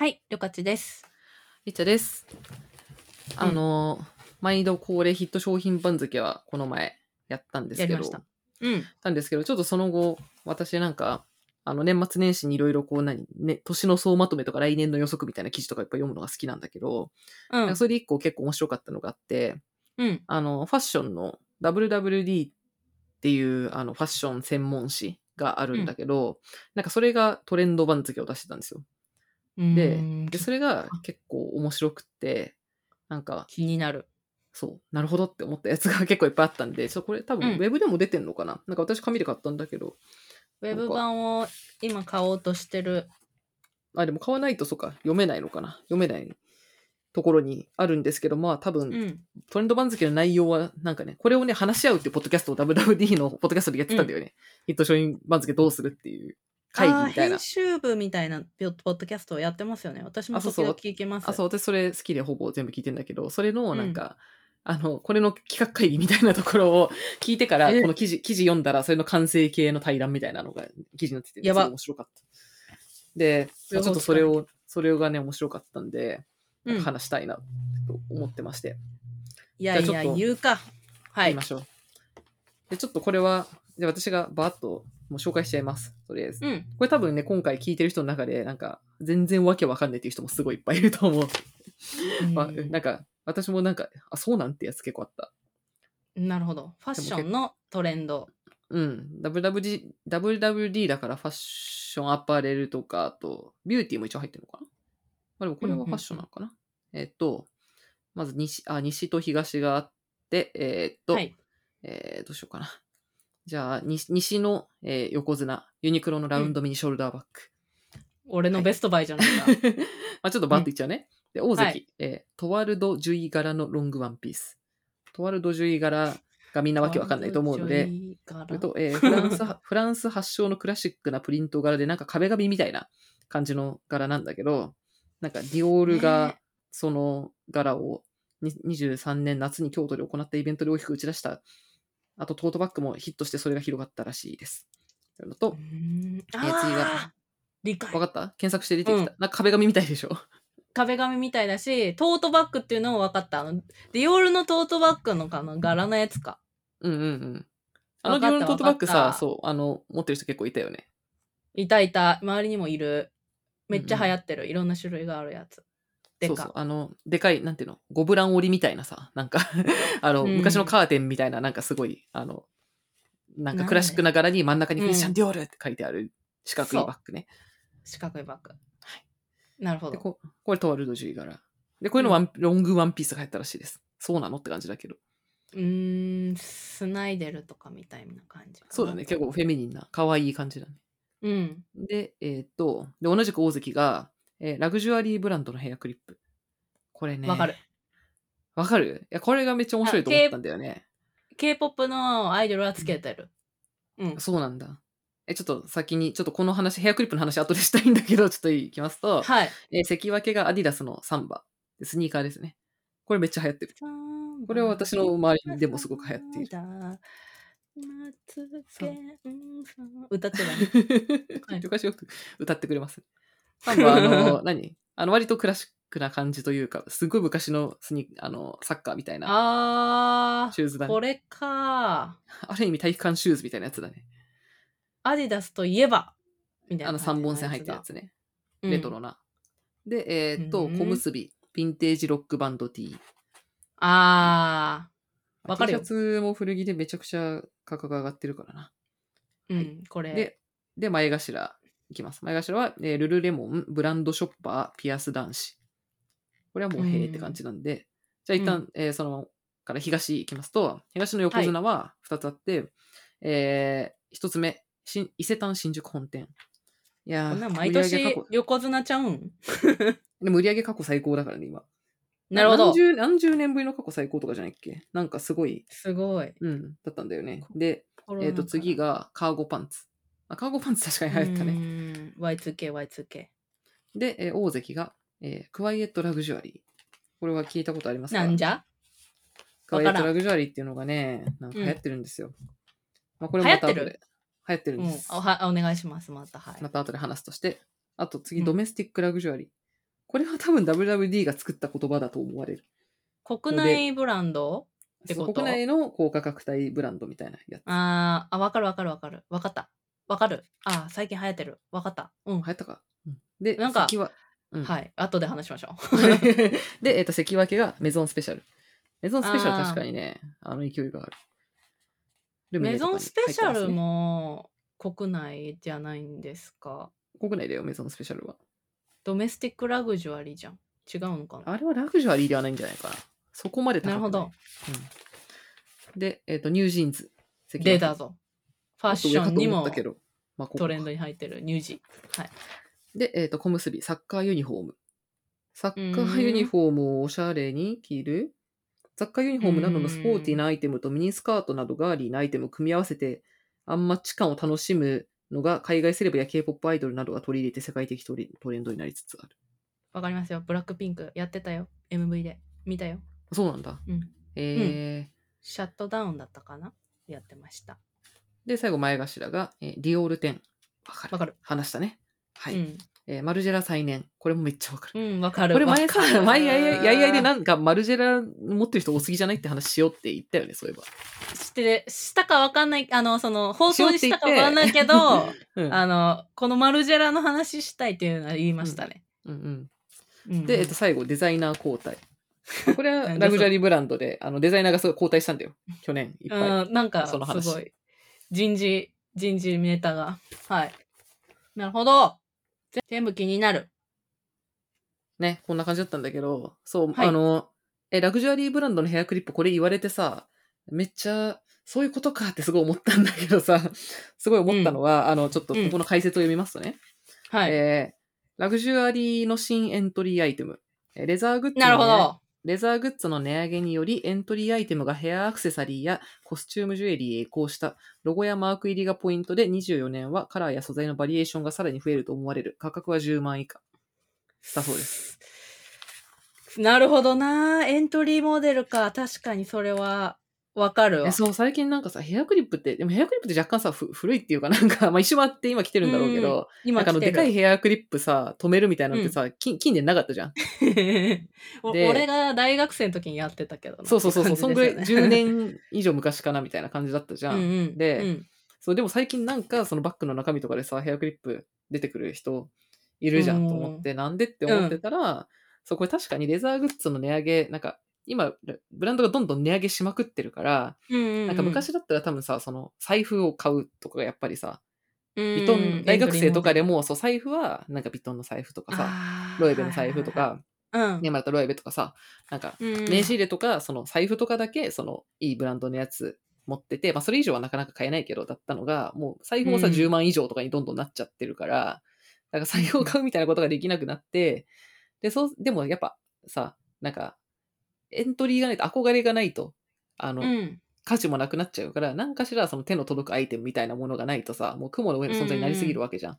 はい、りょかちです。りっちゃです。あのー、毎度恒例ヒット商品番付はこの前やったんですけど、やりましたうん。たんですけど、ちょっとその後、私なんか、あの、年末年始にいろいろこう何、ね、年の総まとめとか来年の予測みたいな記事とかいっぱい読むのが好きなんだけど、うん。それで一個結構面白かったのがあって、うん。あの、ファッションの WWD っていうあのファッション専門誌があるんだけど、なんかそれがトレンド番付を出してたんですよ。でうんで、それが結構面白くって、なんか、気になる。そう、なるほどって思ったやつが 結構いっぱいあったんで、ちょこれ多分うんウェブでも出てんのかな、なんか私紙で買ったんだけど、ウェブ版を今買おうとしてる。あ、でも買わないとそうか、読めないのかな？読めないところにあるんですけど、まあ多分、うん。トレンド番付の内容は、なんかね、これをね、話し合うっていうポッドキャストを WWD のポッドキャストでやってたんだよね。ヒット商品番付どうするっていう会議みたいな編。集部みたいなポッドキャストをやってますよね。私もあそうそう時々聞きます。あ、そう、私それ好きでほぼ全部聞いてんだけど、それのなんか、あの、これの企画会議みたいなところを 聞いてから、え？この記事、記事読んだら、それの完成形の対談みたいなのが記事になってて、やば面白かった。で、ちょっとそれを、それがね、面白かったんで、話したいなと思ってまして、いやいや、じゃあちょっと言うか。はい言いま。しょう。で、ちょっとこれは、で私がバーッともう紹介しちゃいます。とりあえず。うん。これ多分ね、今回聞いてる人の中で、なんか、全然わけわかんないっていう人もすごいいっぱいいると思う。まあ、うんなんか、私もなんか、あ、そうなんてやつ結構あった。なるほど。ファッションのトレンド。うん。WWD、WWD だからファッションアパレルとか、あと、ビューティーも一応入ってるのかなまあでもこれはファッションなのかな、えっと、まず西、あ、西と東があって、えーっと、はい。えー、どうしようかな。じゃあ、西西の、えー横綱、ユニクロのラウンドミニショルダーバッグ。俺のベストバイじゃないか。まあちょっとバッといっちゃうね。で、大関、はいえートワルド・ジュイ柄のロングワンピース。トワルド・ジュイ柄がみんなわけわかんないと思うので、えーフランスは、フランス発祥のクラシックなプリント柄で、なんか壁紙みたいな感じの柄なんだけど、なんかディオールねがその柄をに23年夏に京都で行ったイベントで大きく打ち出した。あとトートバッグもヒットしてそれが広がったらしいです。というのとう、ん。えー次が理解。わかった？検索して出てきた。うん。なんか壁紙みたいでしょ？壁紙みたいだしトートバッグっていうのも分かった。あのディオールのトートバッグのかな柄のやつか。うんうんうん。あのディオールのトートバッグさ、そう、あの、持ってる人結構いたよね。いたいた。周りにもいる。めっちゃ流行ってる、いろんな種類があるやつでかそうそう。あの、でかい、なんていうの、ゴブラン織りみたいなさ、なんか、あの、うん昔のカーテンみたいな、なんかすごい、あの、なんかクラシックな柄に真ん中にうんクリスチャン・ディオールって書いてある四角いバッグね。四角いバッグなるほでどここれトワルドジュイ柄。で、こういうのワン、ロングワンピースが入ったらしいです。そうなのって感じだけど。うーんスナイデルとかみたいな感じかなそうだね。結構フェミニンな、可愛い感じだね。うんで、えーっと、で、同じく大関が、えーラグジュアリーブランドのヘアクリップ。これね。わかる。わかる？いや、これがめっちゃ面白いと思ったんだよね。k p o p のアイドルはつけてるうんそうなんだ。え、ちょっと先に、ちょっとこの話、ヘアクリップの話後でしたいんだけど、ちょっといきますと、はいえー関脇がアディダスのサンバ。スニーカーですね。これめっちゃ流行ってる。これは私の周りでもすごく流行っている。歌ってな い。はい昔よく歌ってくれます。サンバは、あの、何？あの、割とクラシックな感じというか、すごい昔のスニあの、サッカーみたいなあー、シューズだね。これか。ある意味体育館シューズみたいなやつだね。アディダスといえば、みたいなあの3本線入ったやつね。うんレトロな。で、えーっと、うん小結び、ヴィンテージロックバンド T。あわかるよ T シャツも古着でめちゃくちゃ価格が上がってるからな。うん、これ。で、で、前頭いきます。前頭は、えールルレモン、ブランドショッパー、ピアス男子。これはもう、へーって感じなんで、じゃあ一旦、えーそのから東いきますと、東の横綱は2つあって、えー、1つ目、新伊勢丹新宿本店。いや毎年去横綱ちゃうん？でも売上過去最高だからね、今。なるほど何。十何十年ぶりの過去最高とかじゃないっけ？なんかすごい、すごい。うん、だったんだよね。で、えっ、と、次がカーゴパンツ。あカーゴパンツ確かに流行ったね。ね。Y2K、Y2K。で、えー大関が、えークワイエットラグジュアリー。これは聞いたことありますか？なんじゃ？クワイエッわからんトラグジュアリーっていうのがね、なんか流行ってるんですよ。まあ、これ流行ってで流行ってるうんんです。おはお願いします、また。はい。また後で話すとして。あと次、うんドメスティックラグジュアリー。これは多分 WWD が作った言葉だと思われる。国内ブランド？ってこと？国内の高価格帯ブランドみたいなやつ。あーあ、わかるわかるわかる。わかった。わかる？あー最近流行ってる。わかった。うん。流行ったか？うんで、なんか関は、うんはい。後で話しましょ で、えっ、と、関脇がメゾンスペシャル。メゾンスペシャル確かにね、あの勢いがある。う。ルミネとかにメゾンスペシャル入ってますねも国内じゃないんですか？国内だよ、メゾンスペシャルは。ドメスティックラグジュアリーじゃん。違うのかな？あれはラグジュアリーではないんじゃないかな。そこまで高くない。なるほど。うんで、えっ、と、 NewJeans。関脇出たぞ。ファッションにもトレンドに入ってるニュージー。はい。で、えっ、と、小結、サッカーユニフォーム。サッカーユニフォームをおしゃれに着るサッカーユニフォームなどのスポーティーなアイテムとミニスカートなどガーリーなアイテムを組み合わせて、アンマッチ感を楽しむのが海外セレブや K-POP アイドルなどが取り入れて世界的トレトレンドになりつつある。わかりますよ。ブラックピンクやってたよ。MV で。見たよ。そうなんだ。うん。えーシャットダウンだったかな？やってました。で、最後、前頭が、えーディオール10。わかる。わかる。話したね。はい。うん。えーマルジェラ再燃。これもめっちゃわかる。うん、わかる。これ前かる前やいやいやいやいでなんかマルジェラ持ってる人多すぎじゃないって話しようって言ったよね、そういえば。して、したかわかんない、あの、その、放送にしたかわかんないけど、うんあの、このマルジェラの話したいっていうのは言いましたね。うんうんうんで、えっと、最後、デザイナー交代。これはラグジュアリーブランドで、あのデザイナーがすごい交代したんだよ。去年いっぱい。うん、なんか、その話すごい。人事、人事ネタが。はい。なるほど。ぜ全部気になる。ね、こんな感じだったんだけど、そう、はいあの、え、ラグジュアリーブランドのヘアクリップこれ言われてさ、めっちゃ、そういうことかってすごい思ったんだけどさ、すごい思ったのは、あの、ちょっとここの解説を読みますとね、はい。えーラグジュアリーの新エントリーアイテム。えーレザーグッズの、なるほど。レザーグッズの値上げによりエントリーアイテムがヘアアクセサリーやコスチュームジュエリーへ移行したロゴやマーク入りがポイントで24年はカラーや素材のバリエーションがさらに増えると思われる価格は10万以下だそうです。なるほどな。エントリーモデルか。確かにそれはわかるわ。えそう、最近なんかさ、ヘアクリップって、でもヘアクリップって若干さ、ふ古いっていうかなんか、まあ一周回って今来てるんだろうけど、今なんかあのでかいヘアクリップさ、止めるみたいなのってさ、近近年なかったじゃん。俺が大学生の時にやってたけどな。そうそうそうそう、そんぐらいって感じですよ10ね年以上昔かなみたいな感じだったじゃん。うんうん。でうん。そう、でも最近なんかそのバッグの中身とかでさ、ヘアクリップ出てくる人いるじゃんと思って、なんでって思ってたら、そう、これ確かにレザーグッズの値上げ、なんか今、ブランドがどんどん値上げしまくってるから、うんうんうん。なんか昔だったら多分さ、その財布を買うとかがやっぱりさ、ビビトン、大学生とかでも、そう、財布はなんかビトンの財布とかさ、ロエベの財布と、か、うん。ね、またロエベとかさ、なんかうん名刺入れとか、その財布とかだけ、そのいいブランドのやつ持ってて、まあそれ以上はなかなか買えないけど、だったのが、もう財布もさ、うん。10万以上とかにどんどんなっちゃってるから、だから財布を買うみたいなことができなくなって、で、そう、でもやっぱさ、なんか、エントリーがないと、憧れがないと、あの、うん。価値もなくなっちゃうから、何かしらその手の届くアイテムみたいなものがないとさ、もう雲の上の存在になりすぎるわけじゃん。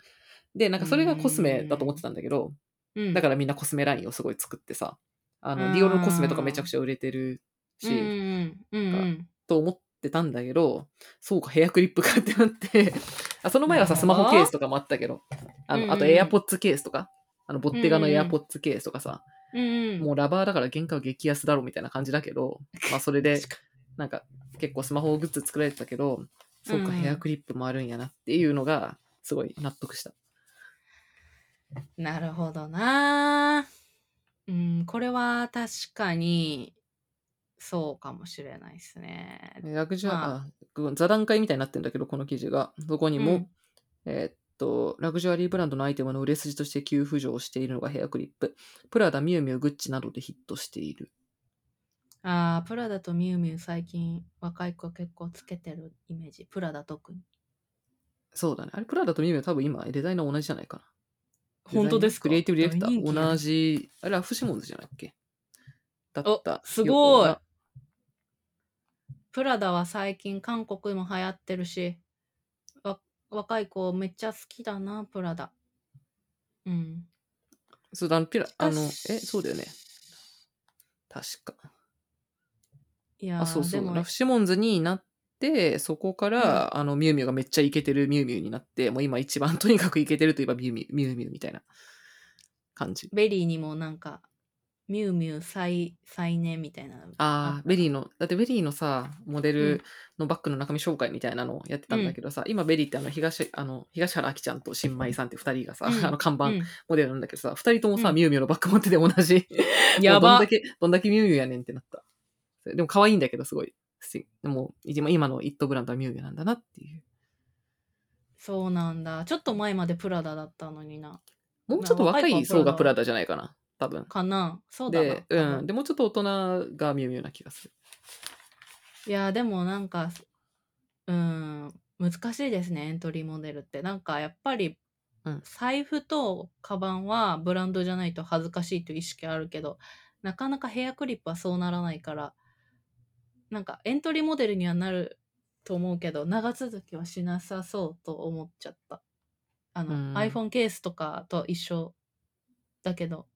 で、なんかそれがコスメだと思ってたんだけど、うん。だからみんなコスメラインをすごい作ってさ、あの、うんディオールのコスメとかめちゃくちゃ売れてるし、うんうんうん。うんと思ってたんだけど、そうか、ヘアクリップかってなって、あその前はさ、スマホケースとかもあったけど、あの、うんうん。あとエアポッツケースとか、あの、ボッテガのエアポッツケースとかさ、うんうんもうラバーだから原価は激安だろみたいな感じだけど、まあそれで、なんか結構スマホグッズ作られてたけど、そうか、うんヘアクリップもあるんやなっていうのが、すごい納得した。なるほどな。うんこれは確かにそうかもしれないですね。ラグジュア、まあ座談会みたいになってるんだけど、この記事が。そこにも、うん。えーっと、ラグジュアリーブランドのアイテムの売れ筋として急浮上しているのがヘアクリップ。プラダ、ミュウミュウ、グッチなどでヒットしている。あープラダとミュウミュウ最近若い子結構つけてるイメージプラダ特にそうだね。あれ、プラダとミュウミュウ多分今、デザイナー同じじゃないかな。本当ですか？クリエイティブディレクター、同じ、あれ、ラフシモンズじゃないっけ？だった。すごいプラダは最近韓国も流行ってるしわ若い子めっちゃ好きだなプラダうんそうだ、あの、ピラ、あの、私え、そうだよね。確か。いやーあ、そうそう。ラフシモンズになって、そこから、あの、ミュウミュウがめっちゃイケてるミュウミュウになって、もう今一番とにかくイケてるといえばミュウミュウ、ミュウミュウみたいな感じ。 VERYにもなんか、ミュウミュウ再、再燃みたいなのああ、 VERYの、だって VERYのさ、モデうんルのバッグの中身紹介みたいなのをやってたんだけどさ、今 VERYってあの東、あの、東原亜希ちゃんと新米さんって二人がさ、うんあの看板うんモデルなんだけどさ、二人ともさ、うんミュウミュウのバッグ持ってて同じ。や ばもうどんだけ、どんだけミュウミュウやねんってなった。でも可愛いんだけど、すごい。でも、今今のイットブランドはミュウミュウなんだなっていう。そうなんだ。ちょっと前までプラダだったのにな。もうちょっと若若い層がプラダじゃないかな、多分。かなそうだな。で、うん。でもうちょっと大人がミュウミュウな気がする。いや、でもなんか、うん、難しいですね、エントリーモデルって。なんかやっぱりうん、財布とカバンはブランドじゃないと恥ずかしいという意識あるけど、なかなかヘアクリップはそうならないから、なんかエントリーモデルにはなると思うけど、長続きはしなさそうと思っちゃった。あの、うん iPhone ケースとかと一緒だけど、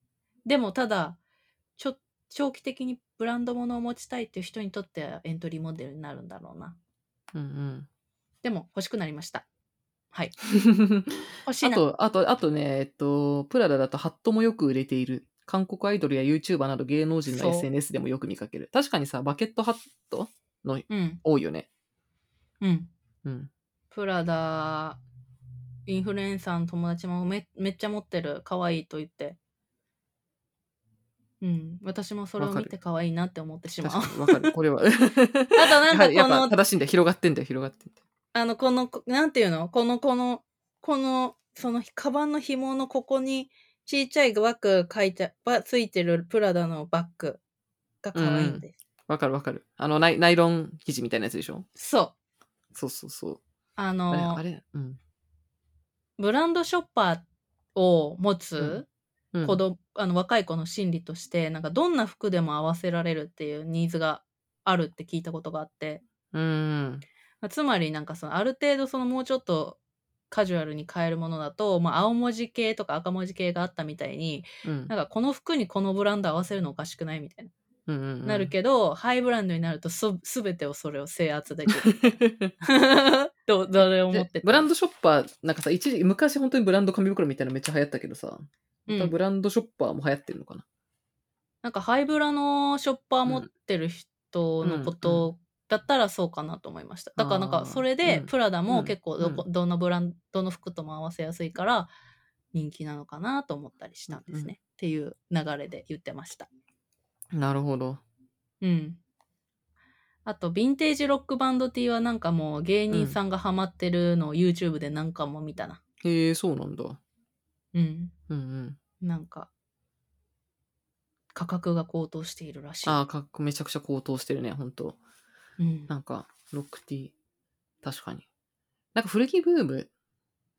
でもただ、ちょ長期的にブランド物を持ちたいっていう人にとってはエントリーモデルになるんだろうな。うんでも欲しくなりました。はい。うん。欲しいな。あと、あと、あとね、えっと、プラダだとハットもよく売れている。韓国アイドルや YouTuber など芸能人の SNS でもよく見かける。確かにさ、バケットハットのうん。多いよね。うん。うん。プラダ、インフルエンサーの友達もめめっちゃ持ってる。可愛いと言って。うん。私もそれを見て可愛いなって思ってしまう。わかる。これは。あとなんかこの、正しいんだよ。広がってんだよ、広がってんだよ。あの、この、なんていうの？この、この、この、その、カバンの紐のここに、ちっちゃいバッグ書いて、ばついてるプラダのバッグが可愛いんです。わかるわかる。あのナイ、ナイロン生地みたいなやつでしょ？そう。そうそうそう。あのあれうん。ブランドショッパーを持つうん。子供、あの若い子の心理としてなんかどんな服でも合わせられるっていうニーズがあるって聞いたことがあって。うん。つまりなんかそのある程度そのもうちょっとカジュアルに買えるものだと、まあ、青文字系とか赤文字系があったみたいにうん。なんかこの服にこのブランド合わせるのおかしくないみたいな、うんうんうん。なるけどハイブランドになるとす全てをそれを制圧できる。どうどれを持ってでブランドショッパー、なんかさ、一時、昔本当にブランド紙袋みたいなのめっちゃ流行ったけどさ、ブランドショッパーも流行ってるのかな。なんかハイブラのショッパー持ってる人のことだったらそうかなと思いました。だからなんかそれでうんプラダもうん結構どこ、どのブランドの服とも合わせやすいから人気なのかなと思ったりしたんですね。うんうんっていう流れで言ってました。なるほど。うん。あと、ヴィンテージロックバンド T はなんかもう芸人さんがハマってるのを YouTube で何回も見たな。へえ、そうなんだ。うん。うんうん。なんか、価格が高騰しているらしい。ああ、かっこめちゃくちゃ高騰してるね、本当うん。なんか、ロックティー。確かに。なんか古着ブーム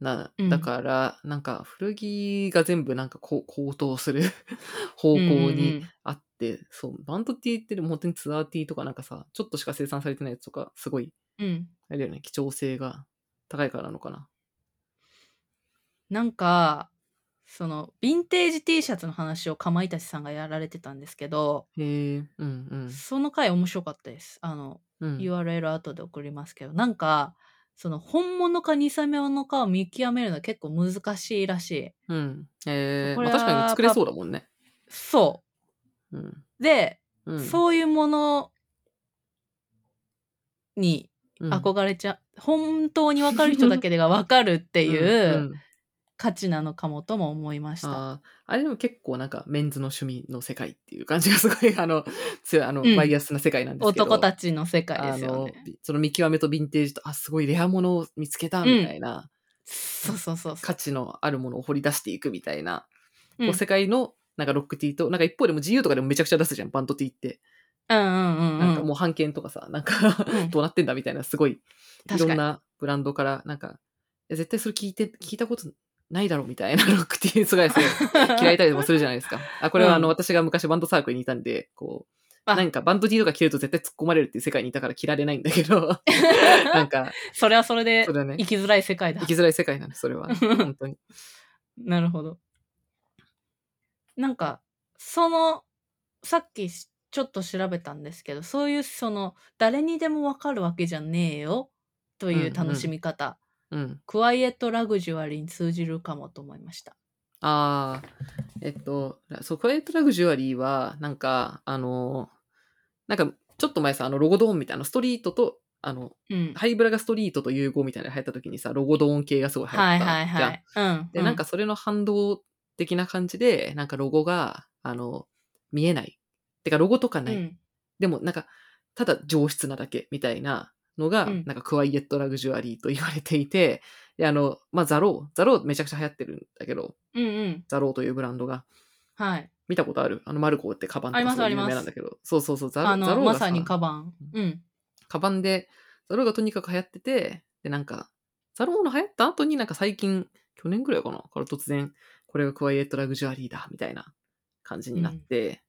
な、うんだから、なんか古着が全部なんか高騰する 方向うんうんにうんあって、そう、バンドティーってでも本当にツアーティーとかなんかさ、ちょっとしか生産されてないやつとか、すごい、うん。あれだよね、貴重性が高いからなのかな。なんか、その、ヴィンテージ T シャツの話をかまいたちさんがやられてたんですけど、へえ、うんうん。その回面白かったです。あの、うん、URL 後で送りますけど、なんか、その本物か偽物かを見極めるのは結構難しいらしい。うん。えーこれはまあ、確かに作れそうだもんね。そうん。う。で、うん、そういうものにうん憧れちゃ、本当に分かる人だけでが分かるっていううんうん価値なのかもとも思いました。あーあれでも結構なんかメンズの趣味の世界っていう感じがすごいあの 強いあの、うんバイアスな世界なんですけど男たちの世界ですよね。びその見極めとヴィンテージとあすごいレアものを見つけたみたいな、そうそうそうそ価値のあるものを掘り出していくみたいな、う。うん世界のなんかロックティーとなんか一方でも自由とかでもめちゃくちゃ出すじゃんバンドティーって、うんうんうんなんかうん。もう版権とかさなんかうんどうなってんだみたいなすごいい。ろんなブランドからなんかえ絶対それ聞いて聞いたことないだろうみたいな ロックティーすごいすごい嫌いたりもするじゃないですか。あ、これはあの、うん私が昔バンドサークルにいたんで、こう、あなんかバンド D とか着ると絶対突っ込まれるっていう世界にいたから着られないんだけど、なんか、それはそれで生きづらい世界だ生。きづらい世界なんです、それは。本当に。なるほど。なんか、その、さっきしちょっと調べたんですけど、そういうその、誰にでもわかるわけじゃねえよという楽しみ方、うん。クワイエットラグジュアリーに通じるかもと思いました。ああ、えっと、そう、クワイエットラグジュアリーは、なんか、あの、なんか、ちょっと前さ、あの、ロゴドーンみたいな、ストリートと、あの、うん。ハイブラがストリートと融合みたいなのが流行った時にさ、ロゴドーン系がすごい流行はいったじゃん。はいはい。うん。で、なんかそれの反動的な感じで、なんかロゴが、あの、見えない。てか、ロゴとかうん、ない。うん。でも、なんか、ただ上質なだけみたいなのが、うんなんかクワイエットラグジュアリーと言われていて、で、あの、まあ、 The Row。The Rowめちゃくちゃ流行ってるんだけど、うんうん。 The Rowというブランドが。はい。見たことある？あの、マルゴーってカバンとありますかすごい有あります名なんだけど。そうそうそう、 The Rowあの、 The Rowがさ、まさにカバン。うん。カバンで、 The Rowがとにかく流行ってて、で、なんか、ザローの流行った後になんか最近、去年ぐらいかな？から突然、これがクワイエットラグジュアリーだ、みたいな感じになって、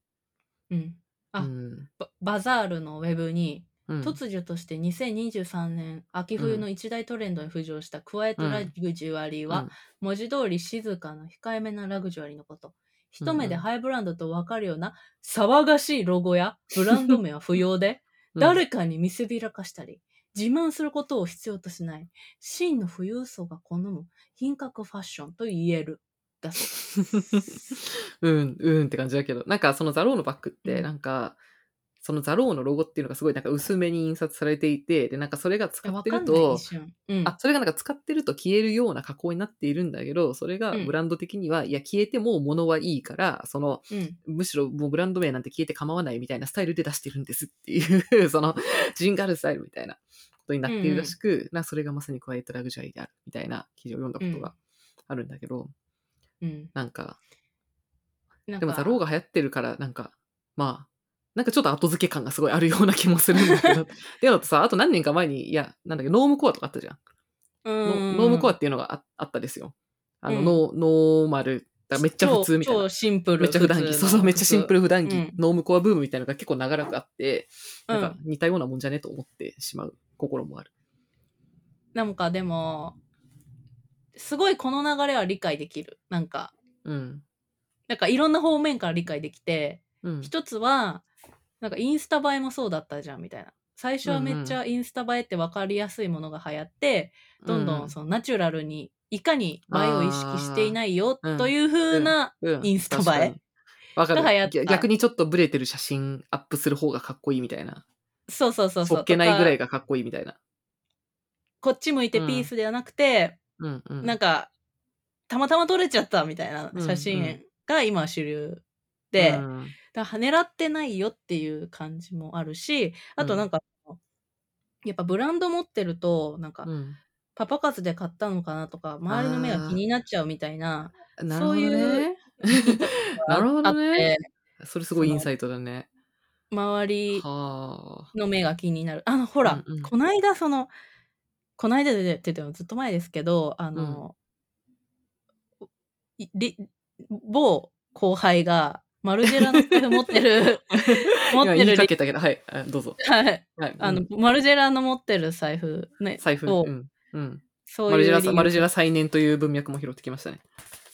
うん。あうん。ババザールのウェブに、うん。突如として2023年秋冬の一大トレンドに浮上したクワイエットラグジュアリーは、文字通り静かな控えめなラグジュアリーのこと。一目でハイブランドとわかるような騒がしいロゴやブランド名は不要で、うん、誰かに見せびらかしたり、自慢することを必要としない、真の富裕層が好む品格ファッションと言える。だそう うん、うんって感じだけど、なんかそのザローのバッグって、うん。なんか、そのザローのロゴっていうのがすごいなんか薄めに印刷されていて、で、なんかそれが使ってると。うん。あ、それがなんか使ってると消えるような加工になっているんだけど、それがうんブランド的には、いや、消えても物はいいから、その、うん。むしろもうブランド名なんて消えて構わないみたいなスタイルで出してるんですっていう、その、ジンガルスタイルみたいなことになっているらしく、なそれがまさにクワイエットラグジュアリーであるみたいな記事を読んだことがあるんだけど、うん。なんか、なんかでもザローが流行ってるから、なんか、まあ、なんかちょっと後付け感がすごいあるような気もするんだけど。っていうのとさ、あと何年か前に、いや、なんだっけ、ノームコアとかあったじゃん。うんノノームコアっていうのがああったですよ。あの、うんノーノーマル、だめっちゃ普通みたいな超超。シンプル。めっちゃ普段着。そうそう、めっちゃシンプル普段着、うんノームコアブームみたいなのが結構長らくあって、うんなんか似たようなもんじゃねと思ってしまう心もある。なんかでも、すごいこの流れは理解できる。なんか、うん。なんかいろんな方面から理解できて、うん。一つは、なんかインスタ映えもそうだったじゃんみたいな。最初はめっちゃインスタ映えって分かりやすいものが流行って、どんどんそのナチュラルに、いかに映えを意識していないよという風な、うん。インスタ映えが流行った。逆逆にちょっとブレてる写真アップする方がかっこいいみたいな。そうそうそうそう。そっけないぐらいがかっこいいみたいな。こっち向いてピースではなくて、うんうん。なんか、たまたま撮れちゃったみたいな写うん。う真んが今は主流で、うんだから狙ってないよっていう感じもあるし、あとなんか、やっぱブランド持ってると、なんか、うんパパ活で買ったのかなとか、周りの目が気になっちゃうみたいな、なるほどそういう ね。なるほどね。それすごいインサイトだね。周りはあ。の目が気になる。あの、ほら、うんうんこないだその、こないだでって言ってもずっと前ですけど、あの、いり某後輩が、マルジェラの持ってる、持って今言いかけたけど、はい、あどうぞ。はい、はい、あの、うんマルジェラの持ってる財布ね、財布。をうん。うん。そうマルジェラマルジェラ再燃という文脈も拾ってきましたね。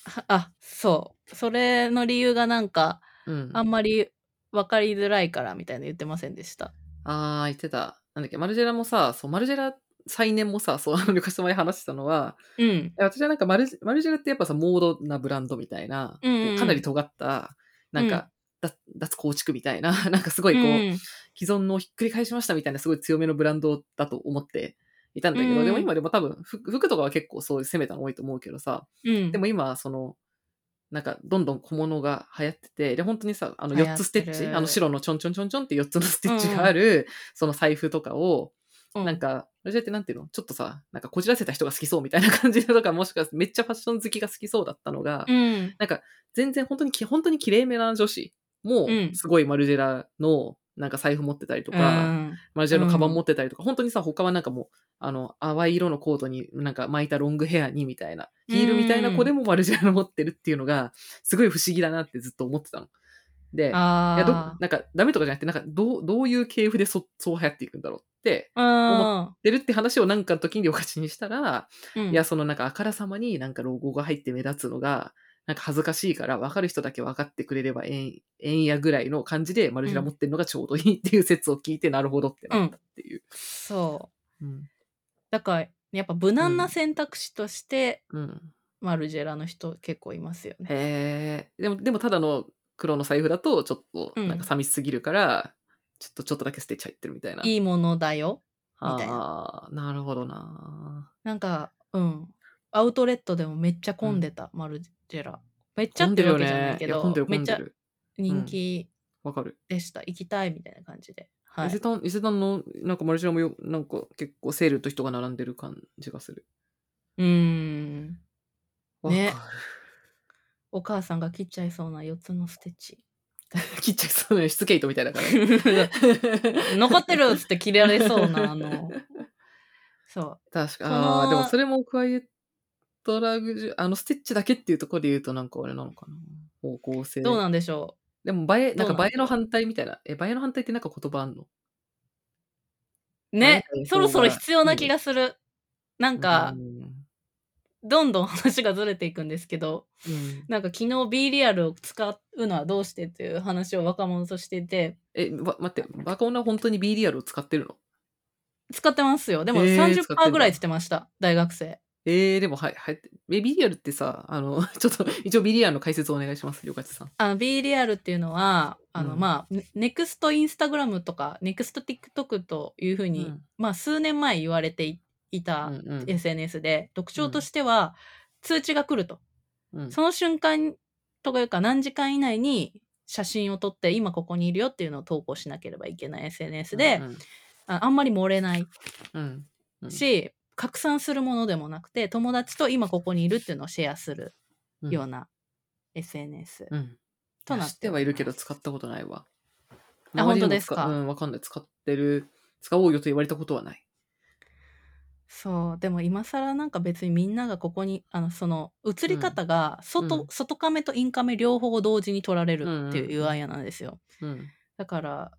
はあ、そう。それの理由がなんか、うん。あんまり分かりづらいからみたいな言ってませんでした？あー、言ってた。なんだっけ、マルジェラもさ、そう、マルジェラ再燃もさ、そう、あの、昔前話してたのは、うん。私はなんかマルジマルジェラってやっぱさ、モードなブランドみたいな、うんかなり尖った、なんか、脱脱構築みたいな、なんかすごいこう、うん。既存のをひっくり返しましたみたいなすごい強めのブランドだと思っていたんだけど、うん。でも今でも多分服服とかは結構そういう攻めたの多いと思うけどさ、うん。でも今その、なんかどんどん小物が流行ってて、で、本当にさ、あの4流行ってる。つステッチ、あの白のちょんちょんちょんちょんって4つのステッチがある、その財布とかを、うん。なんか、マルジェラってなんていうの？ちょっとさ、なんかこじらせた人が好きそうみたいな感じのとか、もしくはめっちゃファッション好きが好きそうだったのが、うん。なんか全然本当にき、本当に綺麗めな女子もう、ん。すごいマルジェラのなんか財布持ってたりとうか、んマルジェラのカバン持ってたりとか、本当にさ、他はなんかもう、あの、淡い色のコートになんか巻いたロングヘアにみたいな、ヒールみたいな子でもマルジェラの持ってるっていうのが、すごい不思議だなってずっと思ってたの。で、いやどあなんかダメとかじゃなくて、なんかどう、どういう系譜でそそう流行っていくんだろう。って、あ。出るって話をなんかの時に両勝ちにしたら、うん。いや、そのなんかあからさまになんかロゴが入って目立つのが、なんか恥ずかしいから分かる人だけ分かってくれればええんええんやぐらいの感じでマルジェラ持ってるのがちょうどいいっていう説を聞いて、なるほどってなったっていう。そう。うん。だから、やっぱ無難な選択肢として、うん。マルジェラの人結構いますよね。へえ。でも、でもただの黒の財布だと、ちょっと、うんなんか寂しすぎるから、ちょっと、ちょっとだけ捨てちゃってるみたいな。いいものだよ。みたいなああ、なるほどな。なんか、うん。アウトレットでもめっちゃ混んでた、マルジェラ。めっちゃってるわけじゃないけど、混んでるよねいめっでる、人気わかる。でした。行きたいみたいな感じで。はい伊勢。丹、伊勢丹の、なんかマルシェラもよ、なんか結構セールと人が並んでる感じがする。うーん。ねわかお母さんが切っちゃいそうな4つのステッチ。る。切っちゃいそうなスケートみたいだから。残ってるっつって切られそうな、あの、そう。確かああ、でもそれもクワイエットラグジュ、あのステッチだけっていうところで言うとなんかあれなのかな。方向性。どうなんでしょでも映え、なんか映えの反対みたいな。え、映えの反対ってなんか言葉あんの？う。ねそろそろ必要な気がする。なんかう、んどんどん話がずれていくんですけど、うんなんか昨日 B リアルを使うのはどうしてっていう話を若者としてて、え、わ待って、バカ女は本当に B リアルを使ってるの？使ってますよ。でもへー使ってんだ30%ぐらいって言ってました、大学生。えー、でもはい、はい。え、B リアルってさ、あの、ちょっと、一応 B リアルの解説をお願いします、よかちさん。あの B リアルっていうのは、あの、うんまあ、ネクストインスタグラムとか、ネクスト TikTok というふうに、うんまあ、数年前言われていいたうんうん SNS で、特徴としては、通知が来ると。うんその瞬間とかいうか、何時間以内に写真を撮って、今ここにいるよっていうのを投稿しなければいけない SNS で、うんああんまり漏れないうんうんし、拡散するものでもなくて、友達と今ここにいるっていうのをシェアするうんような SNS うん。となっ知っててはいるけど使ったことないわ。あ本当ですか？使うん、わかんない。使ってる、使おうよと言われたことはない。そうでも今更なんか別にみんながここにあのその映り方が外,、うん。外カメとインカメ両方同時に撮られるっていううんうんうん。UI なんですよ、うん。だから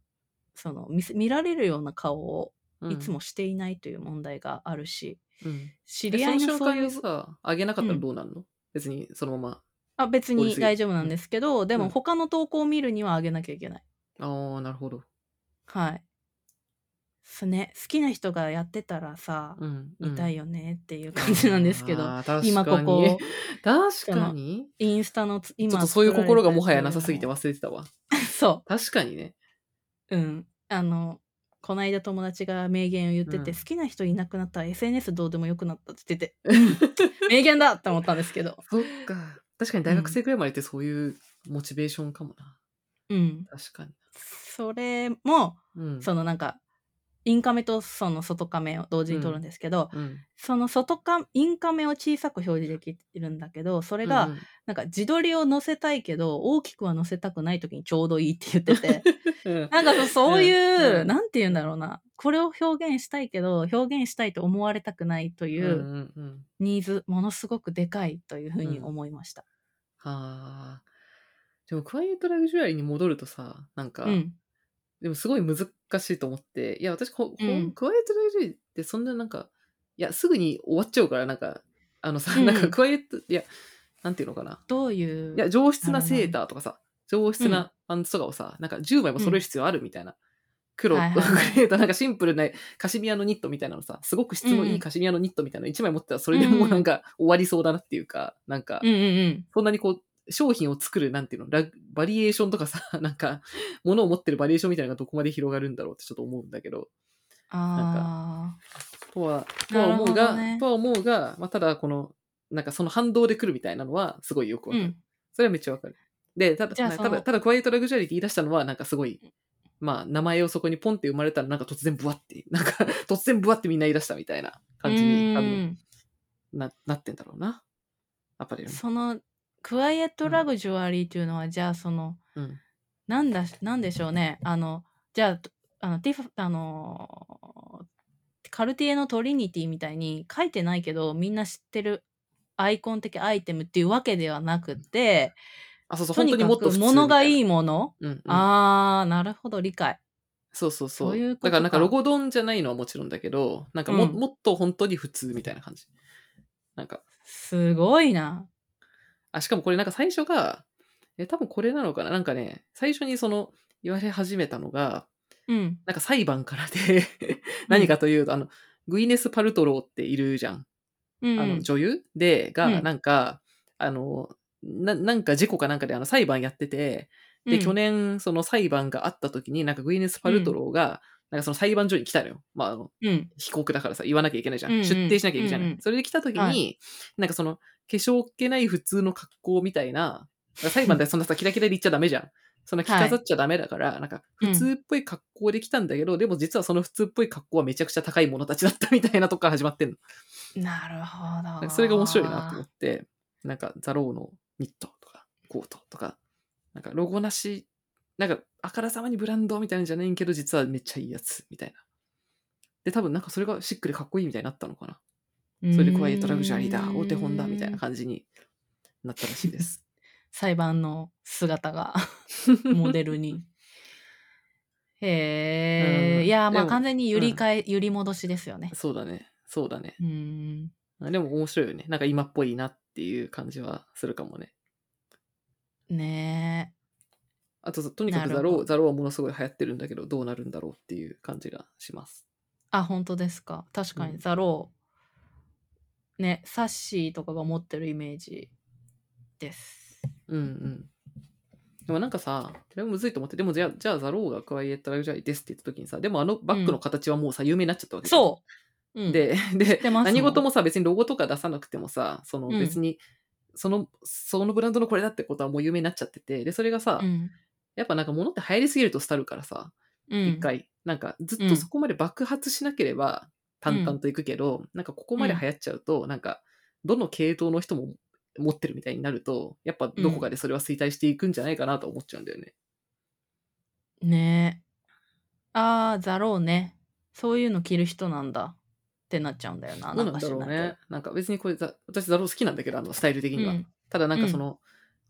その見せ見られるような顔をうん。いつもしていないという問題があるし、うん。知り合いの瞬そういうにさ、あげなかったらどうなんの、別にそのまま。あ別に通り過ぎ大丈夫なんですけど、でうん。も他の投稿を見るにはあげなきゃいけない。ああ、なるほど。はいすね好きな人がやってたらさ、うん。見たいよよねっていう感じなんですけど、あー確かに今ここ確かに。インスタのちょっとそういう心がもはやなさすぎて忘れてたわ。そ確かにね。ううんあのこないだ友達が名言を言ってて、うん好きな人いなくなったら SNS どうでもよくなったって言ってて 名言だって思ったんですけどそっか。確かに大学生くらいまでってそういうモチベーションかもな。うん確かに。それもうん。そのなんかインカメとその外カメを同時に撮るんですけど、うん。その外カインカメを小さく表示できるんだけどそれが、うんなんか自撮りを載せたいけど大きくは載せたくない時にちょうどいいって言ってて。うん。なんかそうそういう、うん。なんて言うんだろうな。これを表現したいけど表現したいと思われたくないというニーズものすごくでかいというふうに思いました。はあ。でも、クワイエットラグジュアリーに戻るとさ、なんか、うん、でもすごい難しいと思って、いや、私、こうん。クワイエットラグジュアリーってそんななんか、いや、すぐに終わっちゃうから、なんか、あのさ、うん。なんかクワイエット、いや、なんていうのかな。どういう？いや、上質なセーターとかさ、上質うん。なパンツとかをさ、なんか10枚も揃える必要あるみたいな。黒と グレーとなんかシンプルなカシミヤのニットみたいなのさ、すごく質のうんうん。いいカシミヤのニットみたいなの1枚持ってたらそれでもうなんか終わりそうだなっていうか、なんかうんうんうん。そんなにこう、商品を作る、なんていうの、ラバリエーションとかさ、なんか、物を持ってるバリエーションみたいなのがどこまで広がるんだろうってちょっと思うんだけど、あとは、とは思うが、ねとは思うが、まあ、ただこの、なんかその反動で来るみたいなのは、すごいよくわかる。んそれはめっちゃわかる。で、ただ、ただ、ただ、クワイエットラグジュアリーって言い出したのは、なんかすごい、まあ、名前をそこにポンって生まれたら、なんか突然ブワって、なんか突然ブワってみんな言い出したみたいな感じに、多分うんな、なってんだろうな。アパレルも。そのクワイエットラグジュアリーというのは、じゃあそのうん。なんだなんでしょうねあのじゃああのティフあのカルティエのトリニティみたいに書いてないけどみんな知ってるアイコン的アイテムっていうわけではなくてあ、そうそう、本当にもっと物がいい。いもの、うん、うん。あーなるほど理解そうそうそう。そういうだからなんかロゴドンじゃないのはもちろんだけど、なんかも,、うんもっと本当に普通みたいな感じ。なんか、すごいなあ、しかもこれなんか最初が、え、多分これなのかな？なんかね、最初にその言われ始めたのが、うんなんか裁判からで、何かというと、あの、グイネス・パルトローっているじゃん。うんあの女優？で、が、うんなんか、あの、ななんか事故かなんかであの裁判やってて、で、うん去年その裁判があった時に、なんかグイネス・パルトローが、なんかその裁判所に来たのよ。まあ、あの、うん。被告だからさ、言わなきゃいけないじゃん。うんうん出廷しなきゃいけないじゃん。うんうんそれで来た時に、はいなんかその、化粧っ気ない普通の格好みたいな、裁判でそんなさ、キラキラで言っちゃダメじゃん。そんな着飾っちゃダメだから、なんか、普通っぽい格好で来たんだけど、でも実はその普通っぽい格好はめちゃくちゃ高い者たちだったみたいなとこから始まってんの。なるほど。かそれが面白いなと思って、なんか、ザローのニットとか、コートとか、なんか、ロゴなし、なんか、あからさまにブランドみたいなんじゃないんけど、実はめっちゃいいやつ、みたいな。で、多分なんかそれがしっくりかっこいいみたいになったのかな。それでクワイエットラグジュアリーだ、お手本だ、みたいな感じになったらしいです。裁判の姿が モデルに。へえ、うんいや、まあ完全に揺り替え、揺り戻しですよね。そうだね。そうだね。うん。でも面白いよね。なんか今っぽいなっていう感じはするかもね。ねあと、とにかく The Row、The Rowはものすごい流行ってるんだけど、どうなるんだろうっていう感じがします。え。あ、本当ですか。確かに、うん The Row。ね、サッシーとかが持ってるイメージです。うんうん。でもなんかさ、これもむずいと思って、でもじゃあ、じゃあ The Rowがクワイエットラグジュアリーですって言った時にさ、でもあのバッグの形はもうさ、有名になっちゃったわけそう。うん、で、で何事もさ、別にロゴとか出さなくてもさ、そのうん。別に、その、そのブランドのこれだってことはもう有名になっちゃってて、で、それがさ、うん、やっぱなんか物って流行りすぎると廃るからさ、うん、一、回、なんかずっうん。とそこまで爆発しなければ淡々といくけど、なんかここまで流行っちゃうと、なんか、どの系統の人も持ってるみたいになると、やっぱどこかでそれは衰退していくんじゃないかなと思っちゃうんだよね。ねえ。ああ、 The Rowね。そういうの着る人なんだってなっちゃうんだよな。なんだろうね。なんか別にこれざ、私 The Row好きなんだけど、あのスタイル的には。うんただなんかその、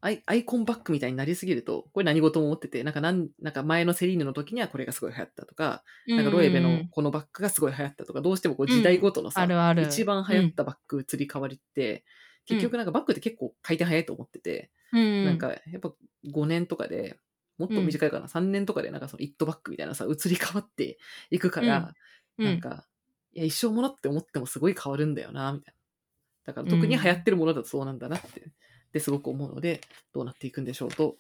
アイアイコンバッグみたいになりすぎると、これ何事も持ってて、なんかなんなんか前のセリーヌの時にはこれがすごい流行ったとか。なんかロエベのうんこのバッグがすごい流行ったとか、どうしてもこう時代ごとのさ、あるある。一番流行ったバッグ移り変わりって、結局なんかバッグって結構回転早いと思ってて、うん、なんかやっぱ5年とかで、もっと短いかな、3年とかでなんかそのイットバッグみたいなさ、移り変わっていくから、うん、なんか、いや、一生ものって思ってもすごい変わるんだよな、みたいな。だから特に流行ってるものだとそうなんだなって、ですごく思うので、どうなっていくんでしょうと、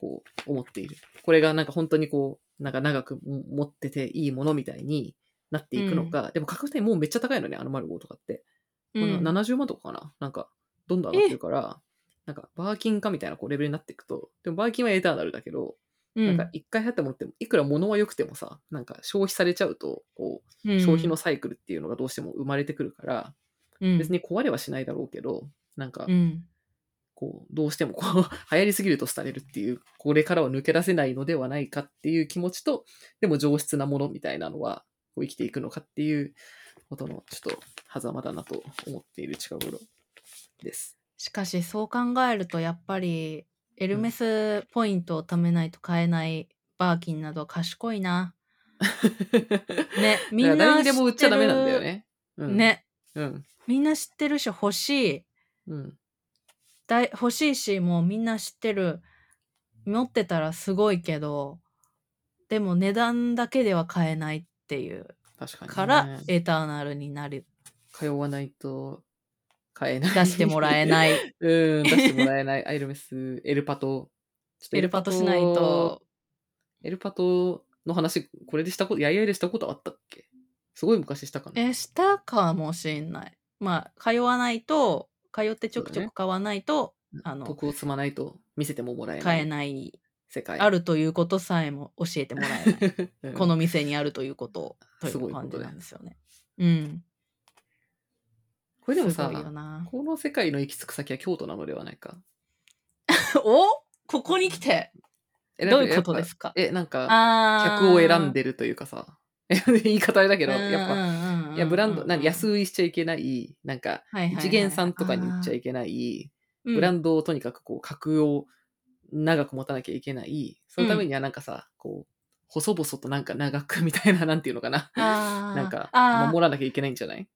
こう、思っている。これがなんか本当にこう、なんか長く持ってていいものみたいになっていくのか、でも価格帯もうめっちゃ高いのね、あの丸5とかって。うん。70万とかかな？なんか、どんどん上がってるから、なんか、バーキンかみたいなこうレベルになっていくと、でもバーキンはエターナルだけど、うん。なんか一回流行ったものっても、いくら物は良くてもさ、なんか消費されちゃうと、こう、うん。消費のサイクルっていうのがどうしても生まれてくるから、うん。別に壊れはしないだろうけど、なんかう、んこう、どうしてもこう、流行りすぎると廃れるっていう、これからは抜け出せないのではないかっていう気持ちと、でも上質なものみたいなのは、こう生きていくのかっていうことの、ちょっと、狭間だなと思っている近頃です。しかしそう考えるとやっぱりエルメスポイントを貯めないと買えないバーキンなどは賢いな。ね、みんな誰にでも売っちゃダメなんだよね。うん、。ね、うん。みんな知ってるし欲しい。うん。だい欲しいしもうみんな知ってる。持ってたらすごいけど、でも値段だけでは買えないっていう確かに、ね。からエターナルになる。通わないと買えない。出してもらえない。うん、出してもらえない。アイルメス、エルパト。ちょっとエルパトしないと。。エルパトの話、これでしたこと、やいやいでしたことあったっけ？すごい昔したかな。え、したかもしんない。まあ、通わないと、通ってちょくちょく買わないと、あの徳を積まないと見せてももらえない。買えない。世界。あるということさえも教えてもらえない。うんこの店にあるということを、といすごいう感じなんですよね。うん。これでもさ。この世界の行き着く先は京都なのではないか。お？ここに来て？えどういうことですか？え、なんか、あ客を選んででるというかさ、言い方あれだけど、やっぱ、ぱいや、ブランド、なんか安安売りしちゃいけない、なんか、一元さんとかに売っちゃいけない、ブランンドをとにかくこう、格を長く持たなきゃいけない。そのためにはなんかさ、こう、細々となんか長くみたいな、なんていうのかな。ドななんか、守らなきゃいけないんじゃない？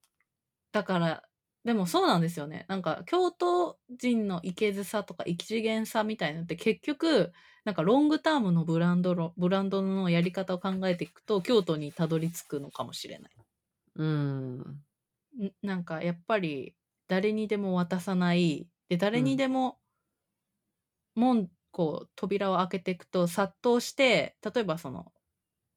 だからでもそうなんですよね。なんか京都人のいけずさとか一元さみたいなのって結局なんかロングタームのブランドのブランドのやり方を考えていくと京都にたどり着くのかもしれない。うん。んなんかやっぱり誰にでも渡さない。で誰にでも門こう扉を開けていくと殺到して例えばその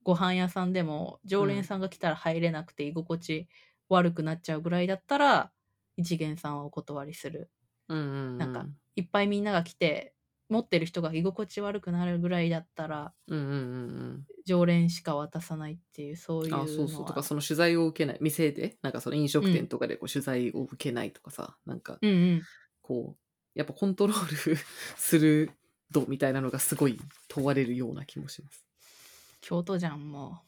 ご飯屋さんでも常連さんが来たら入れなくて居心地悪くなっちゃうぐらいだったら一元さんはお断りする。うんうんうん。なんかいっぱいみんなが来て持ってる人が居心地悪くなるぐらいだったらうんうんうん常連しか渡さないっていうそういううん。のはあ、そうそう。とか、その取材を受けない。店で、なんかその飲食店とかでこう取材を受けないとかさ、なんか、うんうんこう、やっぱコントロールする度みたいなのがすごい問われるような気もします。京都じゃんも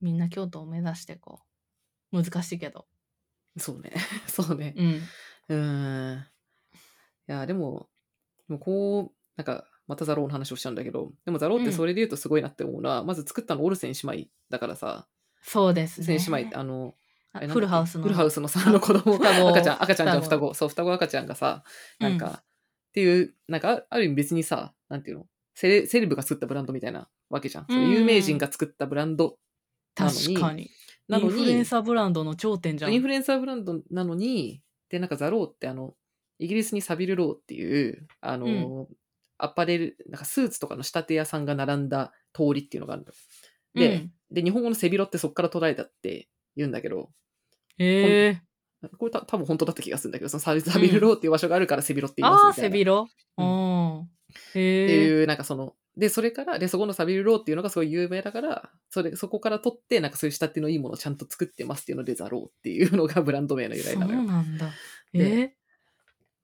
うみんな京都を目指してこう難しいけどそうね。そうね。うんうーん。いや、でも、でもこう、なんか、またザローの話をしちゃうんだけど、でもザローってそれで言うとすごいなって思うのは、まず作ったのオルセン姉妹だからさ、そうですオルセンね姉妹あの、あフルハウスの。フルハウスのさ、あの子供、赤ちゃん、赤ちゃんじゃん、双子。双子、そう、双子赤ちゃんがさ、なんか、うんっていう、なんかあ、ある意味別にさ、なんていうの、セレセレブが作ったブランドみたいなわけじゃん。うん。有名人が作ったブランドなのに。確かに。なのに、インフルエンサーブランドの頂点じゃん。インフルエンサーブランドなのに、で、なんかザローってあの、イギリスにサビルローっていう、あの、アパレル、なんかスーツとかの仕立て屋さんが並んだ通りっていうのがあるの。でうん。で、日本語の背広ってそっから捉えたって言うんだけど、へえこれた多分本当だった気がするんだけど、そのサビルローっていう場所があるから背広って言いああますみたいな。背広ううん。ってへえいう、なんかその、で、それから、で、そこのサビルローっていうのがすごい有名だから、それ、そこから取って、なんかそういう仕立てのいいものをちゃんと作ってますっていうので、ザローっていうのがブランド名の由そう来なのよ。なんだ。でえだ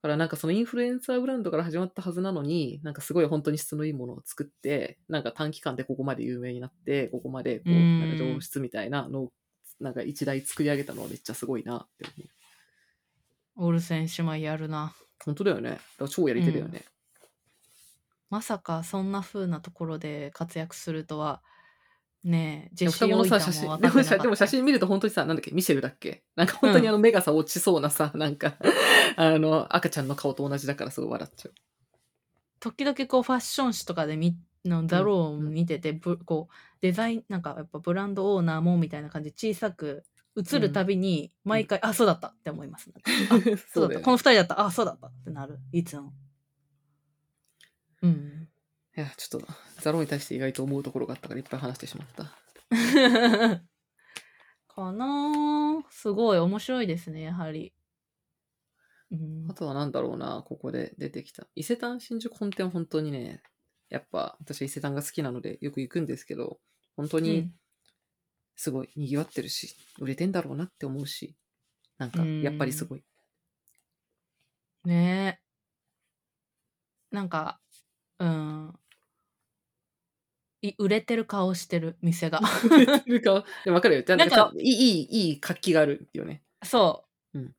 からなんかそのインフルエンサーブランドから始まったはずなのに、なんかすごい本当に質のいいものを作って、なんか短期間でここまで有名になって、ここまでこう、うんなんか上質みたいなのを、なんか一台作り上げたのはめっちゃすごいなって思う。オルセン姉妹やるな本当だよね。だから超やり手だよね。まさかそんな風なところで活躍するとはねえジでェシー・オイタ写真、でも写でも写真見ると本当にさ、なんだっけ、ミシェルだっけ？なんか本当にあの目がさ、落ちそうなさ、なんか、あの、赤ちゃんの顔と同じだからすごい笑っちゃう。時々こうファッション誌とかで見のザローを見てて、ぶこうデザインなんかやっぱブランドオーナーもみたいな感じで小さく映るたびに毎回、あそうだったって思います、あそうだった、この二人だった。あそうだったってなる。いつも。うんいや、ちょっと、ザローに対して意外と思うところがあったからいっぱい話してしまった。かなーすごい面白いですねやはり、うん。あ、とはなんだろうな、ここで出てきた。伊勢丹新宿本店は本当にね、やっぱ私は伊勢丹が好きなのでよく行くんですけど、本当にうん。すごい賑わってるし、売れてんだろうなって思うし、なんかうん。やっぱりすごい。ね。えなんかうんい売れてる顔してる店が。るか、でも分かるよ。なんかかいい、いい、いい活気があるよね。そう、うん。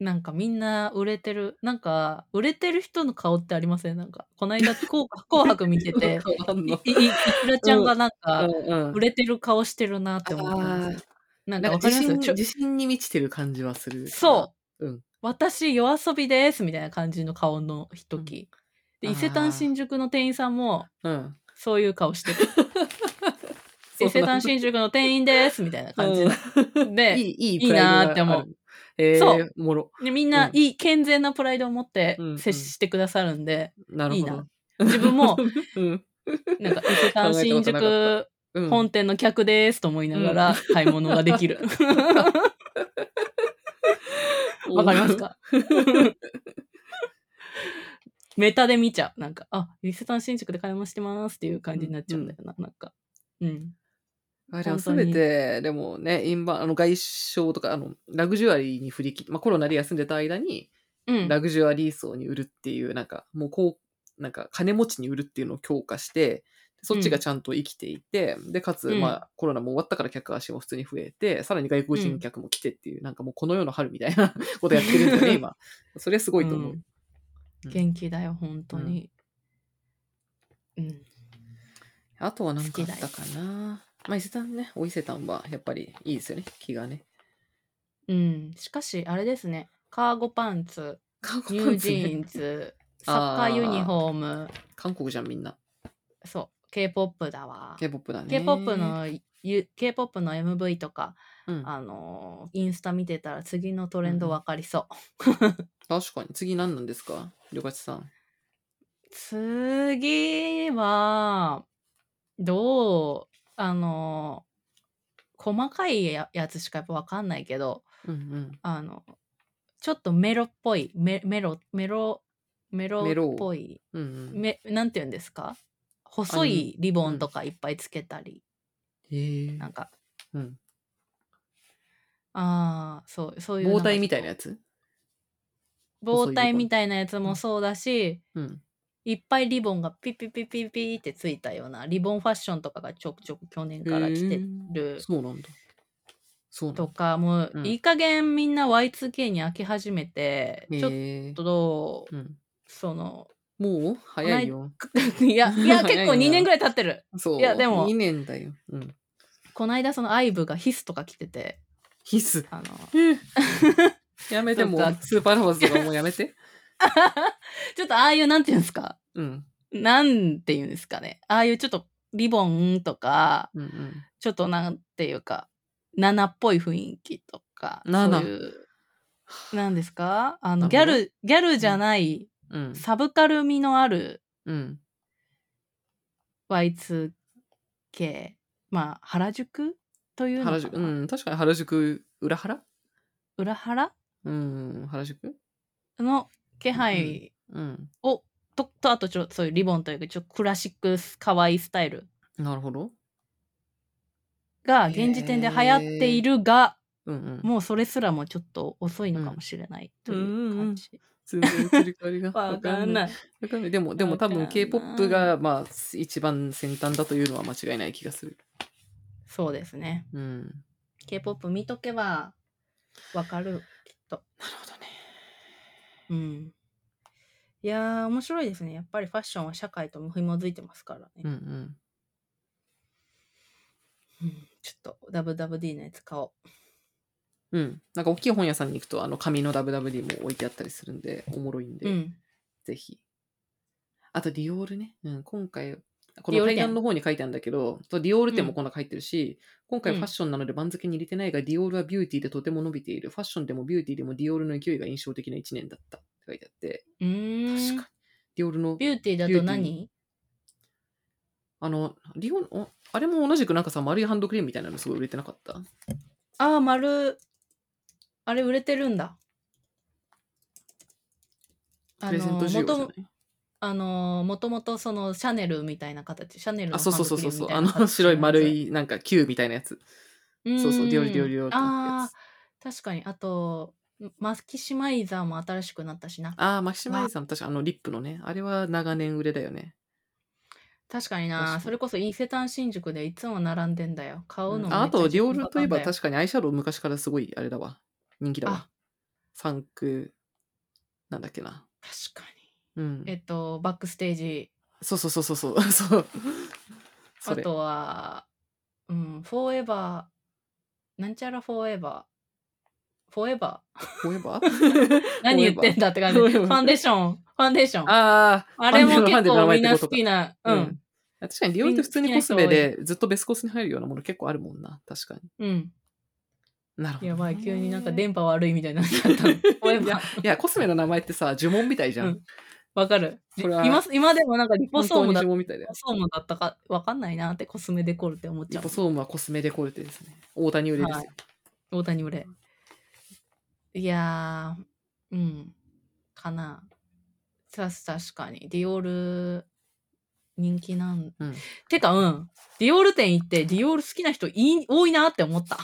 なんかみんな売れてる。なんか売れてる人の顔ってありません？なんかこの間 紅紅白見てて あんのい。いいいくらちゃんがなんか、うんうん売れてる顔してるなって思ったんですよなんかなんわかります？ちょか自信自信に満ちてる感じはする。そう、うん。私夜遊びですみたいな感じの顔の時、であー伊勢丹新宿の店員さんもう。うん。そういう顔してる。伊勢丹新宿の店員ですみたいな感じうん。でいい、いいいいなーって思う。えー、そう。おもろ。でみんなうん。いい健全なプライドを持ってうんうん。接してくださるんで、なるほど。いいな。自分も うん。なんか伊勢丹新宿うん。本店の客ですと思いながら買い物ができる。わかりますか？メタで見ちゃう。なんか、あ、伊勢丹新宿で買い物してますっていう感じになっちゃうんだよな、なんか。うん。あでも本当に全て、でもね、インバあの外商とか、あの、ラグジュアリーに振り切って、まあコロナで休んでた間に、うん。ラグジュアリー層に売るっていう、なんか、もうこう、なんか、金持ちに売るっていうのを強化して、そっちがちゃんと生きていて、で、かつ、うんまあ、コロナも終わったから客足も普通に増えて、さらに外国人客も来てっていう、なんかもうこの世の春みたいな ことやってるんだよね、今。それすごいと思う。うん元気だよ、本当に。うん。あとは何かあったかな。まあ、伊勢丹ね、お伊勢丹はやっぱりいいですよね、気がね。うん。しかし、あれですね。カーゴパンツ、韓ニュージーンズ、サッカーユニフォーム、韓国じゃん、みんな。そう、K-POP だわ。K-POP だね。K-POP の、ゆ K-POP の MV とか、うん。あのーインスタ見てたら次のトレンド分かりそう。確かに。次何なんですか？りょかちさん。次は、どう、あのー細かいややつしかやっぱ分かんないけど、うんうん。あの、ちょっとメロっぽい、メメロ、メロ、メロっぽい、うんうん。めなんて言うんですか？細いリボンとかいっぱいつけたり、へえなんか、うん。ああ、そう、そういう。棒体みたいなややつ？棒体みたいなやつもそうだし、うん。いっぱいリボンがピッピッピッピッピッってついたようなリボンファッションとかがちょくちょく去年から来てへるーそうなんだ。そうとかもううんいい加減みんな Y2K に飽き始めて、ちょっとうん。そのもう？早いよ。いやいや結構2年ぐらい経ってるそう。いやでも2年だよ。うん。この間そのアイブがヒスとか来ててヒス。あのやめてもうスーパーラバーズとかもうやめて。ちょっとああいうなんていうんですか？うん。なんていうんですかねああいうちょっとリボンとかうんうん。ちょっとなんていうか7っぽい雰囲気とか7そういうなんですか？あのギャルギャルじゃない、うん。サブカル味のあるうん。Y2K まあ原宿というのかな？原宿。うん。確かに原宿、裏原？裏原？うん。原宿？の気配うん。を、ととあとちょそういうリボンというかちょっとクラシック可愛いスタイルなるほど。が現時点で流行っているが、うんうん。もうそれすらもちょっと遅いのかもしれないという感じ。全然移り変わりがわかんない。わかんない。でも、でも多分わかんない K-POP が、まあ、一番先端だというのは間違いない気がする。そうですね。うん。K-POP 見とけばわかる、きっと。なるほどね。うん。いやー、面白いですね。やっぱりファッションは社会と紐づいてますからね。うんうん。うんちょっと WWD のやつ買おう。うん。なんか大きい本屋さんに行くと、あの、紙の WWD も置いてあったりするんで、おもろいんで、うん。ぜひ。あと、ディオールね。うん、今回、この対談の方に書いてあるんだけど、ディオール展もうん今度書いてるし、今回ファッションなので番付に入れてないが、ディオールはビューティーでとても伸びている。ファッションでもビューティーでもディオールの勢いが印象的な1年だったって書いてあって、うーん。確かに。ディオールの、ビューティーだと何？あの、ディオール、おあれも同じくなんかさ、丸いハンドクリームみたいなのすごい売れてなかった？ああ、丸、あれ売れてるんだ。プレゼント需要じゃない？あのーもともとそのシャネルみたいな形、シャネルのあ、そうそうそうそうそう。あの 白い丸やいなんか球みたいなやつ。つそうそうーんディオリディオリディオリってやつああ、確かに。あと、マキシマイザーも新しくなったしな。ああ、マキシマイさん、確かあのリップのね。あれは長年売れだよね。確かになそれこそ伊勢丹新宿でいつも並んでんだよ。買うのもめっちゃああと、ディオールといえば確かにアイシャドウ昔からすごいあれだわ。人気だわあ。ファンク、なんだっけな。確かうんに。。えっと、バックステージ。そうそうそうそうそう。そ。あとは、うん、フォーエバー、なんちゃらフォーエバー。フォーエバフォーエバーー何言ってんだって感じ。ファンデーション。ファンデーション。ああ、あれも結構みんな好きな。ううんん。確かにディオールって普通にコスメでずっとベスコスに入るようなもの結構あるもんな。確かに。うん。なるほどね。やばい、急になんか電波悪いみたいになっちゃったの。フォーエいやバー。いや、コスメの名前ってさ、呪文みたいじゃん。うんわかる。今今でもなんかリポソームだみたいリポ。ソームだったかわかんないなってコスメデコルテって思っちゃうリポ。ソームはコスメデコルテですね。大谷売れですよ。はい大谷売れ。いやー、うん。かな。た確かに。ディオール、人気なん。うんてか、うん。ディオール店行って、ディオール好きな人い多いなって思った。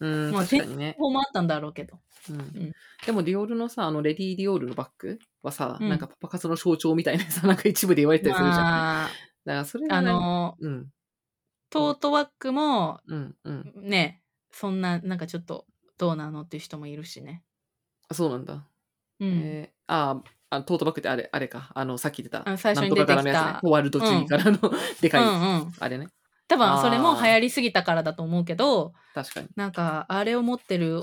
うん、まあ確かにね。方もあったんだろうけど。うんでもディオールのさ、あのレディー・ディオールのバッグはさ、うんなんかパパ活の象徴みたいなさ、なんか一部で言われたりするじゃん。まあ、だからそれあの、うん、トートバッグも、うん、うん。ね、そんな、なんかちょっと、どうなのっていう人もいるしね。あそうなんだ。うん。えー、ああ、トートバッグってあれ、あれか。あの、さっき言ってた。あ最初に出てきたなんとか柄のやつね。ホワルドチーからの、でかい、うんうん。あれね。多分それも流行りすぎたからだと思うけど、確かに。なんか、あれを持ってる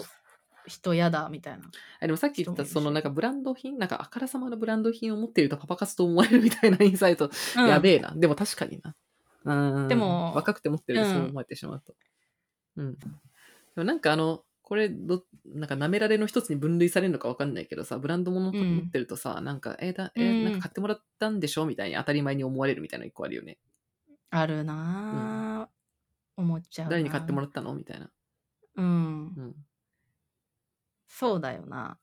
人やだ、みたいな。あでもさっき言った、そのなんかブランド品、なんかあからさまのブランド品を持っているとパパ活と思われるみたいなインサイト。うんやべえな。でも確かにな。うん。でも若くて持ってるとうんそう思われてしまうと。うん。もなんかあの、これど、なんか舐められの一つに分類されるのかわかんないけどさ、ブランド物うん持ってるとさ、なんか、えーだ、えうんーなんか買ってもらったんでしょみたいに当たり前に思われるみたいなの一個あるよね。あるなぁ、思っちゃうな。誰に買ってもららったの？みたいな。うん。うん。そうだよな。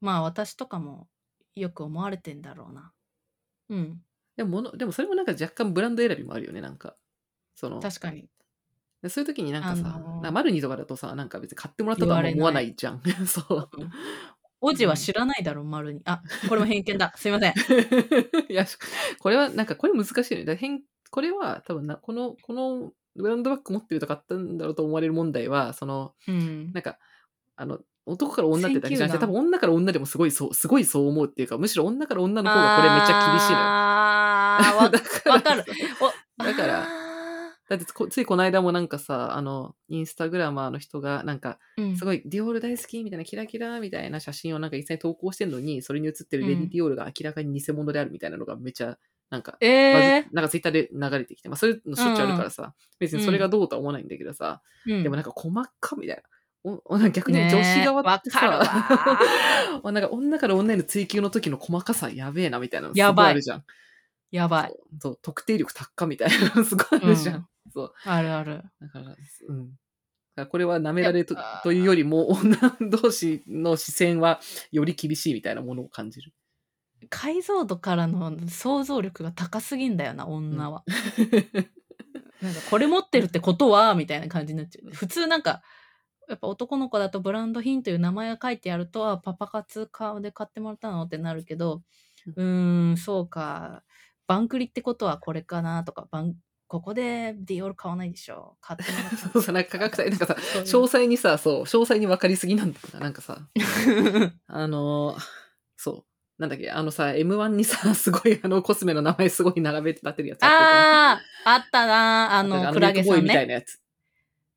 まあ私とかもよく思われてんだろうな。うん。でも物、でもそれもなんか若干ブランド選びもあるよね、なんか。その、確かに。でそういう時になんかさ、あのーマルニとかだとさ、なんか別に買ってもらったとは思わないじゃん。そう。おじは知らないだろ、丸に。あ、これも偏見だ。すいません。いや、これは、なんか、これ難しいよね。だ変これは、多分な、この、この、ブランドバッグ持ってると買ったんだろうと思われる問題は、その、うん。なんか、あの、男から女ってだけじゃなくて、多分女から女でもすごいそう、すごいそう思うっていうか、むしろ女から女の方がこれめっちゃ厳しいのよ。あー、わ だからわかる。おだからあだってこついこの間もなんかさ、あの、インスタグラマーの人が、なんか、ーうんすごいディオール大好きみたいなキラキラみたいな写真をなんか一斉に投稿してんのに、それに写ってるレディディオールが明らかに偽物であるみたいなのがめちゃ、なんか、えなんかツイッターで流れてきて、まあそういうのしょっちゅうあるからさ、別にそれがどうとは思わないんだけどさ、ー、うんでもなんか細かみたいな。おお逆にね女子側ってさ、わ なんか女から女への追求の時の細かさやべえなみたいなのすやばいごいあるじゃん。やばい。そうそう特定力高みたいなのすごいあるじゃん。うんそう。あるある。だから、うん。これは舐められとというよりも、女同士の視線はより厳しいみたいなものを感じる。解像度からの想像力が高すぎんだよな、女は。なんかこれ持ってるってことはみたいな感じになっちゃう。普通なんか、やっぱ男の子だとブランド品という名前が書いてあると、あ、パパ活顔で買ってもらったのってなるけど、うーん、そうか。バンクリってことはこれかなとか、バンここでディオール買わないでしょ？買ってもらったそうさ、なんか価格帯、なんかさ、詳細にさ、そう、詳細に分かりすぎなんだよな。なんかさ、あのーそう。なんだっけ、あのさ、M1 にさ、すごいあのコスメの名前すごい並べて立てるやつあああ、あったなあの、かクラゲさんミルクボーイみたいね。なやつ。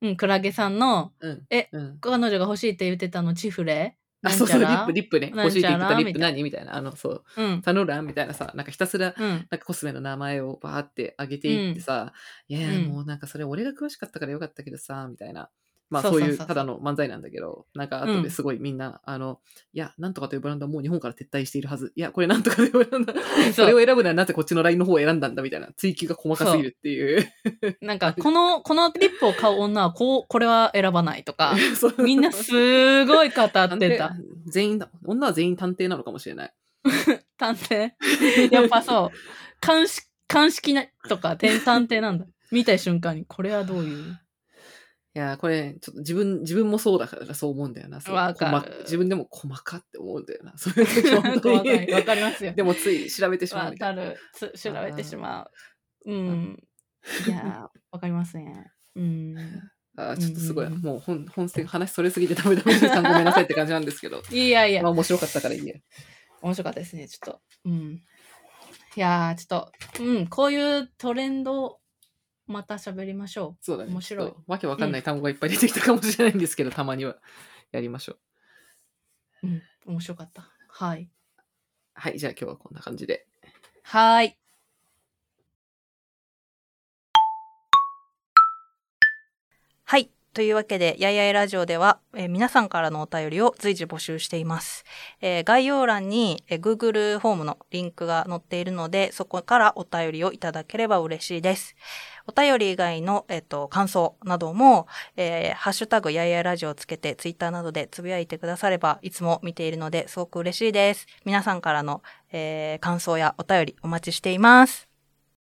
うん、クラゲさんの、うん。えうん。彼女が欲しいって言ってたの、チフレ？あ、そうそう、リップ、リップね。欲しいって言ってたリップ何みたいな？あの、そう、うん。タノランみたいなさ、なんかひたすら、うん。なんかコスメの名前をバーって上げていってさ、いやもうなんかそれ俺が詳しかったからよかったけどさ、みたいな。まあそそういうただの漫才なんだけど、なんか後ですごいみんな、あの、いや、なんとかというブランドはもう日本から撤退しているはず。いや、これなんとかというブランド、それを選ぶならなぜこっちのラインの方を選んだんだみたいな追求が細かすぎるっていう。なんか、この、このリップを買う女は、こう、これは選ばないとか、みんなすごい語ってた。全員だ。女は全員探偵なのかもしれない。探偵？やっぱそう、鑑識、鑑識なとか、て探偵なんだ。見た瞬間に、これはどういう？いやー、これ、ちょっと自分、自分もそうだからそう思うんだよな。わかる細自分でも細かって思うんだよな。そういう時本当に。りわかりますよ。でもつい調べてしまうたいな。かる。つ調べてしまう。うん。いやー、わかりますね。うん。あーちょっとすごい、もう本本線話それすぎてダメダメさんごめんなさいって感じなんですけど。いやいやまあ、面白かったからいいや。面白かったですね、ちょっと。うん。いやー、ちょっと、うん、こういうトレンド、また喋りましょそうだね。面白いわけわかんない単語がいっぱい出てきたかもしれないんですけど、たまにはやりましょう。う。うん、面白かった。はい。はい、じゃあ今日はこんな感じで。はーい。はい。というわけで、やいやいラジオでは、えー皆さんからのお便りを随時募集しています。えー概要欄に、えー Google フォームのリンクが載っているので、そこからお便りをいただければ嬉しいです。お便り以外の、えっ、と、感想なども、えーハッシュタグやいやラジオをつけて、ツイッターなどでつぶやいてくだされば、いつも見ているので、すごく嬉しいです。皆さんからの、えー感想やお便りお待ちしています。